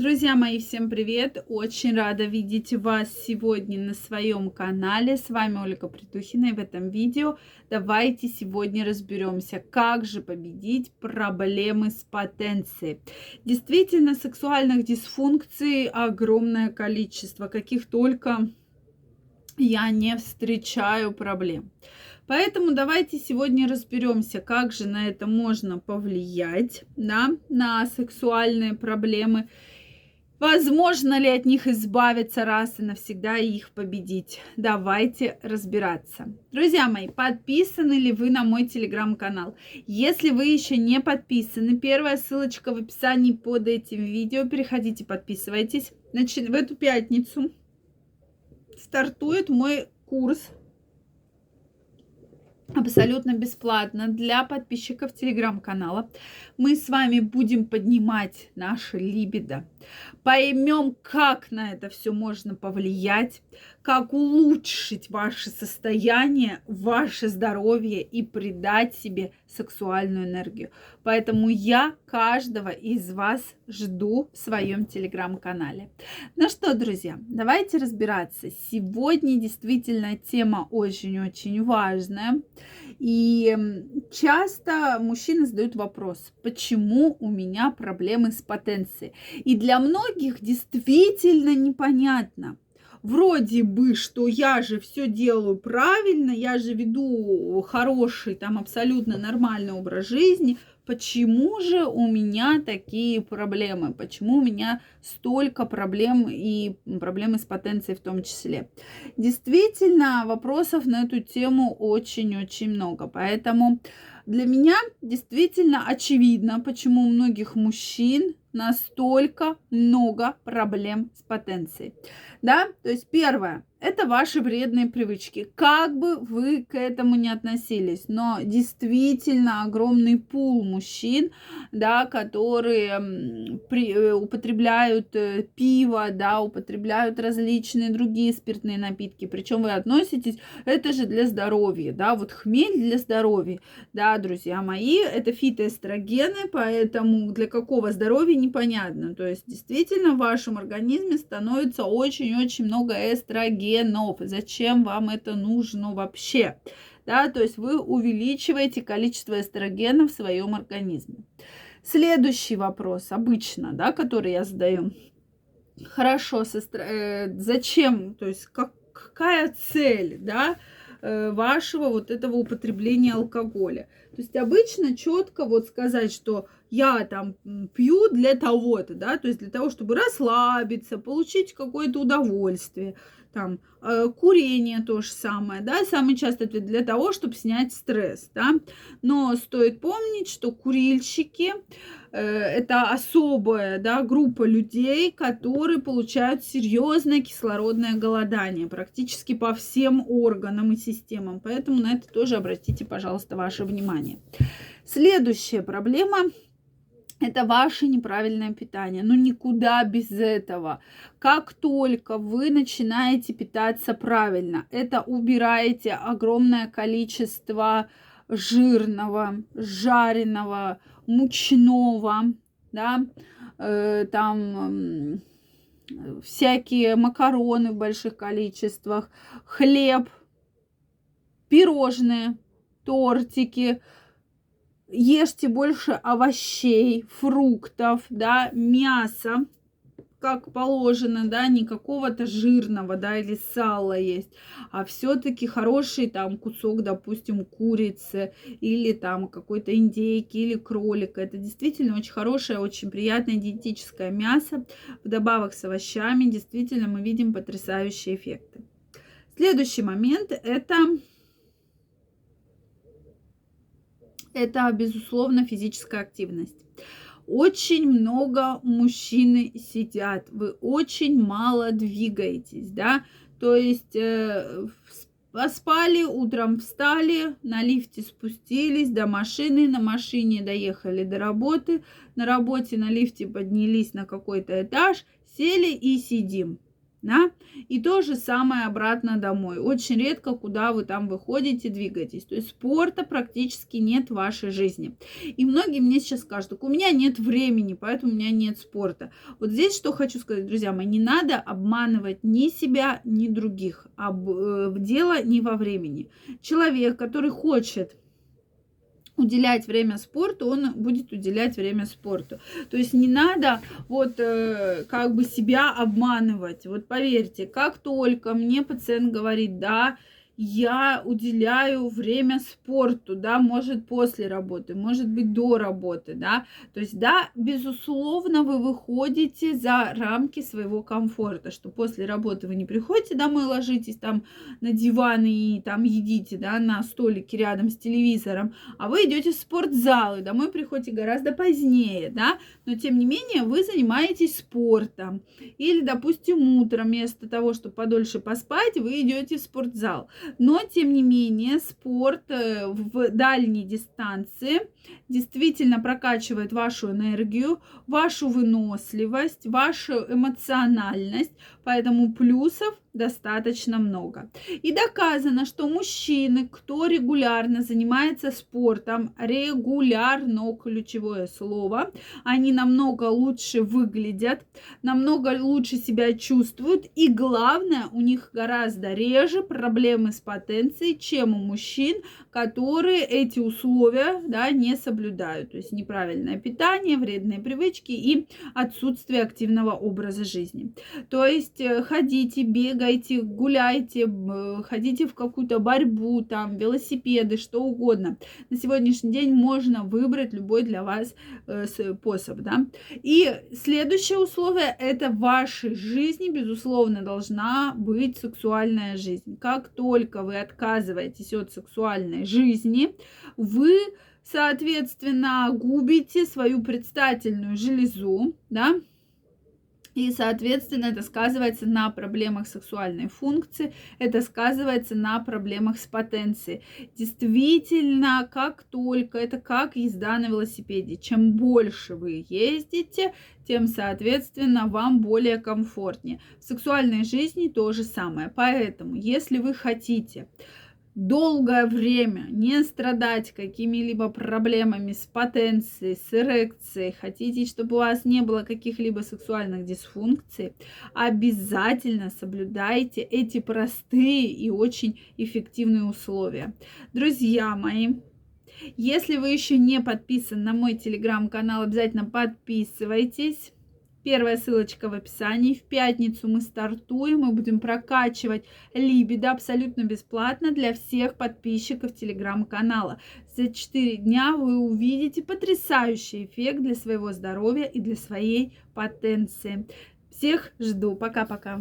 Друзья мои, всем привет! Очень рада видеть вас сегодня на своем канале. С вами Ольга Притухина и в этом видео давайте сегодня разберемся, как же победить проблемы с потенцией. Действительно, сексуальных дисфункций огромное количество, каких только я не встречаю проблем. Поэтому давайте сегодня разберемся, как же на это можно повлиять, да, на сексуальные проблемы Возможно ли от них избавиться раз и навсегда и их победить? Давайте разбираться. Друзья мои, подписаны ли вы на мой телеграм-канал? Если вы еще не подписаны, первая ссылочка в описании под этим видео. Переходите, подписывайтесь. Значит, в эту пятницу стартует мой курс абсолютно бесплатно для подписчиков телеграм-канала. Мы с вами будем поднимать наше либидо, поймем, как на это все можно повлиять, как улучшить ваше состояние, ваше здоровье и придать себе сексуальную энергию. Поэтому я каждого из вас жду в своем телеграм-канале. Ну что, друзья, давайте разбираться. Сегодня действительно тема очень-очень важная. И часто мужчины задают вопрос, почему у меня проблемы с потенцией. И для многих действительно непонятно, вроде бы, что я же все делаю правильно, я же веду хороший, там абсолютно нормальный образ жизни, почему же у меня такие проблемы, почему у меня столько проблем и проблемы с потенцией в том числе. Действительно, вопросов на эту тему очень-очень много, поэтому для меня действительно очевидно, почему у многих мужчин настолько много проблем с потенцией. Да, то есть первое, это ваши вредные привычки. Как бы вы к этому не относились, но действительно огромный пул мужчин, да, которые при, э, употребляют э, пиво, да, употребляют различные другие спиртные напитки. Причем вы относитесь, это же для здоровья, да, вот хмель для здоровья, да, друзья мои, это фитоэстрогены, поэтому для какого здоровья непонятно. То есть действительно в вашем организме становится очень-очень много эстрогенов генов. Зачем вам это нужно вообще? Да, то есть вы увеличиваете количество эстрогена в своем организме. Следующий вопрос, обычно, да, который я задаю. Хорошо, сестра, э, зачем, то есть как, какая цель, да, э, вашего вот этого употребления алкоголя? То есть обычно четко вот сказать, что я там пью для того-то, да, то есть для того, чтобы расслабиться, получить какое-то удовольствие там э, курение то же самое, да, самый частый ответ для того, чтобы снять стресс, да, но стоит помнить, что курильщики э, это особая, да, группа людей, которые получают серьезное кислородное голодание практически по всем органам и системам, поэтому на это тоже обратите, пожалуйста, ваше внимание. Следующая проблема это ваше неправильное питание. Ну никуда без этого. Как только вы начинаете питаться правильно, это убираете огромное количество жирного, жареного, мучного, да, э, там э, всякие макароны в больших количествах, хлеб, пирожные, тортики, ешьте больше овощей, фруктов, да, мяса, как положено, да, не какого-то жирного, да, или сала есть, а все-таки хороший там кусок, допустим, курицы или там какой-то индейки или кролика. Это действительно очень хорошее, очень приятное диетическое мясо. Вдобавок с овощами действительно мы видим потрясающие эффекты. Следующий момент это это, безусловно, физическая активность. Очень много мужчины сидят, вы очень мало двигаетесь, да, то есть э, поспали, утром встали, на лифте спустились до машины, на машине доехали до работы, на работе на лифте поднялись на какой-то этаж, сели и сидим. Да, и то же самое обратно домой. Очень редко, куда вы там выходите, двигаетесь. То есть спорта практически нет в вашей жизни. И многие мне сейчас скажут, у меня нет времени, поэтому у меня нет спорта. Вот здесь что хочу сказать, друзья мои, не надо обманывать ни себя, ни других. Об, э, дело не во времени. Человек, который хочет уделять время спорту, он будет уделять время спорту. То есть не надо вот э, как бы себя обманывать. Вот поверьте, как только мне пациент говорит, да, я уделяю время спорту, да, может после работы, может быть до работы, да, то есть, да, безусловно, вы выходите за рамки своего комфорта, что после работы вы не приходите домой, ложитесь там на диван и там едите, да, на столике рядом с телевизором, а вы идете в спортзал и домой приходите гораздо позднее, да, но тем не менее вы занимаетесь спортом, или, допустим, утром вместо того, чтобы подольше поспать, вы идете в спортзал. Но, тем не менее, спорт э, в дальней дистанции действительно прокачивает вашу энергию, вашу выносливость, вашу эмоциональность, поэтому плюсов достаточно много. И доказано, что мужчины, кто регулярно занимается спортом, регулярно ключевое слово, они намного лучше выглядят, намного лучше себя чувствуют, и главное, у них гораздо реже проблемы с потенцией, чем у мужчин, которые эти условия да, не соблюдают. То есть неправильное питание, вредные привычки и отсутствие активного образа жизни. То есть э, ходите, бегайте, гуляйте, ходите в какую-то борьбу, там, велосипеды, что угодно. На сегодняшний день можно выбрать любой для вас э, способ. Да? И следующее условие – это в вашей жизни, безусловно, должна быть сексуальная жизнь. Как только вы отказываетесь от сексуальной жизни, вы соответственно, губите свою предстательную железу, да, и, соответственно, это сказывается на проблемах сексуальной функции, это сказывается на проблемах с потенцией. Действительно, как только, это как езда на велосипеде. Чем больше вы ездите, тем, соответственно, вам более комфортнее. В сексуальной жизни то же самое. Поэтому, если вы хотите долгое время не страдать какими-либо проблемами с потенцией, с эрекцией, хотите, чтобы у вас не было каких-либо сексуальных дисфункций, обязательно соблюдайте эти простые и очень эффективные условия. Друзья мои, если вы еще не подписаны на мой телеграм-канал, обязательно подписывайтесь. Первая ссылочка в описании. В пятницу мы стартуем, мы будем прокачивать либидо абсолютно бесплатно для всех подписчиков телеграм-канала. За 4 дня вы увидите потрясающий эффект для своего здоровья и для своей потенции. Всех жду. Пока-пока.